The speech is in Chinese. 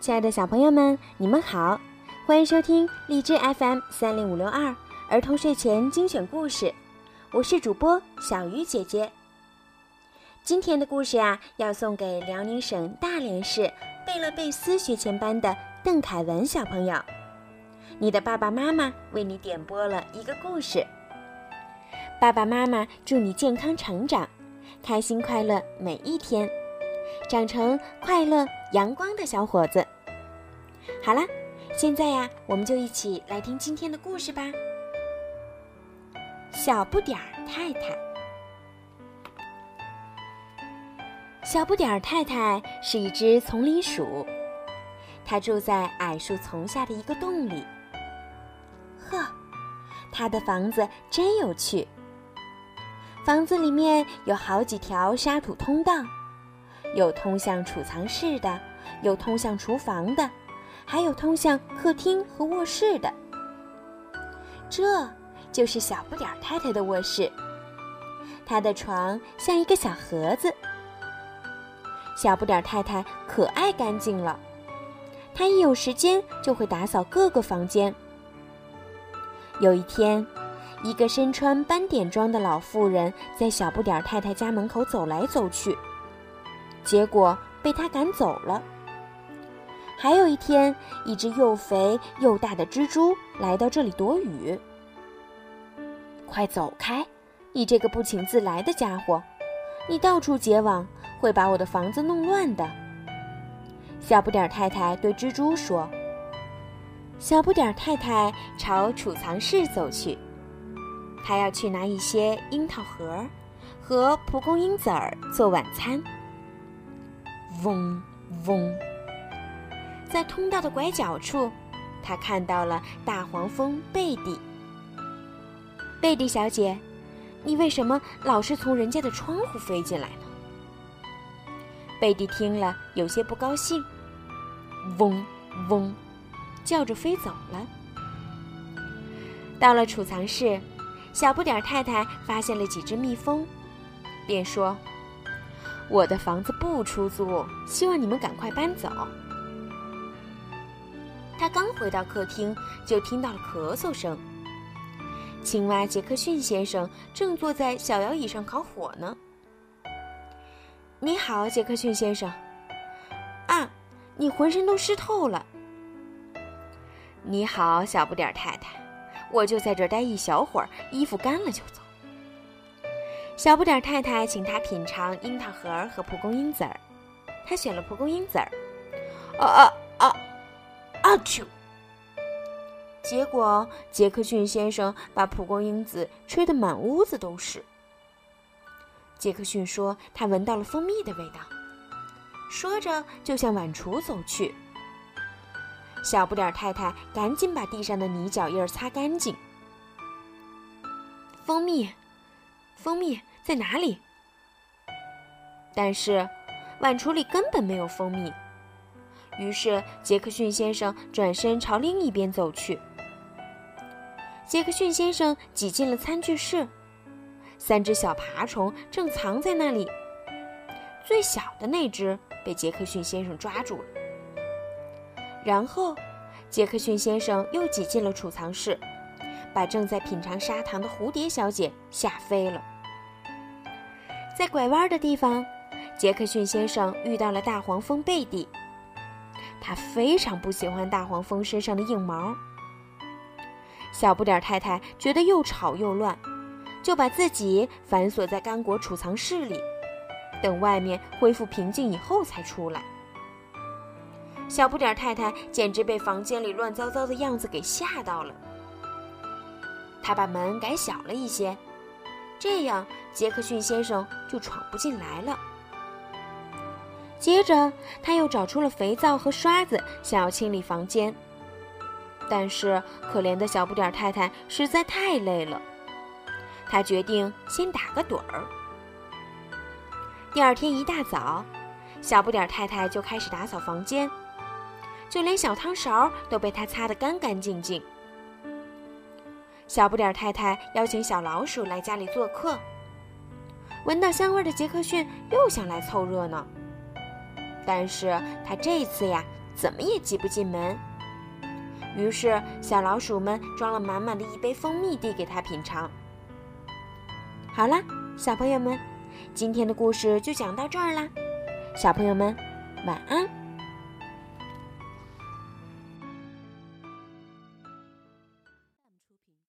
亲爱的小朋友们，你们好，欢迎收听荔枝 FM 三零五六二儿童睡前精选故事，我是主播小鱼姐姐。今天的故事呀，要送给辽宁省大连市贝勒贝斯学前班的邓凯文小朋友。你的爸爸妈妈为你点播了一个故事。爸爸妈妈祝你健康成长，开心快乐每一天，长成快乐阳光的小伙子。好了，现在呀，我们就一起来听今天的故事吧。小不点儿太太，小不点儿太太是一只丛林鼠，它住在矮树丛下的一个洞里。呵，它的房子真有趣。房子里面有好几条沙土通道，有通向储藏室的，有通向厨房的，还有通向客厅和卧室的。这就是小不点儿太太的卧室。她的床像一个小盒子。小不点儿太太可爱干净了，她一有时间就会打扫各个房间。有一天。一个身穿斑点装的老妇人在小不点太太家门口走来走去，结果被她赶走了。还有一天，一只又肥又大的蜘蛛来到这里躲雨。快走开，你这个不请自来的家伙！你到处结网，会把我的房子弄乱的。小不点儿太太对蜘蛛说。小不点儿太太朝储藏室走去。他要去拿一些樱桃核和蒲公英籽儿做晚餐。嗡嗡，在通道的拐角处，他看到了大黄蜂贝蒂。贝蒂小姐，你为什么老是从人家的窗户飞进来呢？贝蒂听了有些不高兴，嗡嗡，叫着飞走了。到了储藏室。小不点太太发现了几只蜜蜂，便说：“我的房子不出租，希望你们赶快搬走。”他刚回到客厅，就听到了咳嗽声。青蛙杰克逊先生正坐在小摇椅上烤火呢。“你好，杰克逊先生。”“啊，你浑身都湿透了。”“你好，小不点儿太太。”我就在这儿待一小会儿，衣服干了就走。小不点儿太太请他品尝樱桃核和蒲公英籽儿，他选了蒲公英籽儿。啊啊啊！啾！结果杰克逊先生把蒲公英籽吹得满屋子都是。杰克逊说他闻到了蜂蜜的味道，说着就向碗橱走去。小不点太太赶紧把地上的泥脚印擦干净。蜂蜜，蜂蜜在哪里？但是碗橱里根本没有蜂蜜。于是杰克逊先生转身朝另一边走去。杰克逊先生挤进了餐具室，三只小爬虫正藏在那里。最小的那只被杰克逊先生抓住了。然后，杰克逊先生又挤进了储藏室，把正在品尝砂糖的蝴蝶小姐吓飞了。在拐弯的地方，杰克逊先生遇到了大黄蜂贝蒂，他非常不喜欢大黄蜂身上的硬毛。小不点太太觉得又吵又乱，就把自己反锁在干果储藏室里，等外面恢复平静以后才出来。小不点太太简直被房间里乱糟糟的样子给吓到了。他把门改小了一些，这样杰克逊先生就闯不进来了。接着，他又找出了肥皂和刷子，想要清理房间。但是，可怜的小不点太太实在太累了，他决定先打个盹儿。第二天一大早，小不点太太就开始打扫房间。就连小汤勺都被他擦得干干净净。小不点太太邀请小老鼠来家里做客。闻到香味的杰克逊又想来凑热闹，但是它这一次呀怎么也挤不进门。于是，小老鼠们装了满满的一杯蜂蜜递给它品尝。好啦，小朋友们，今天的故事就讲到这儿啦。小朋友们，晚安。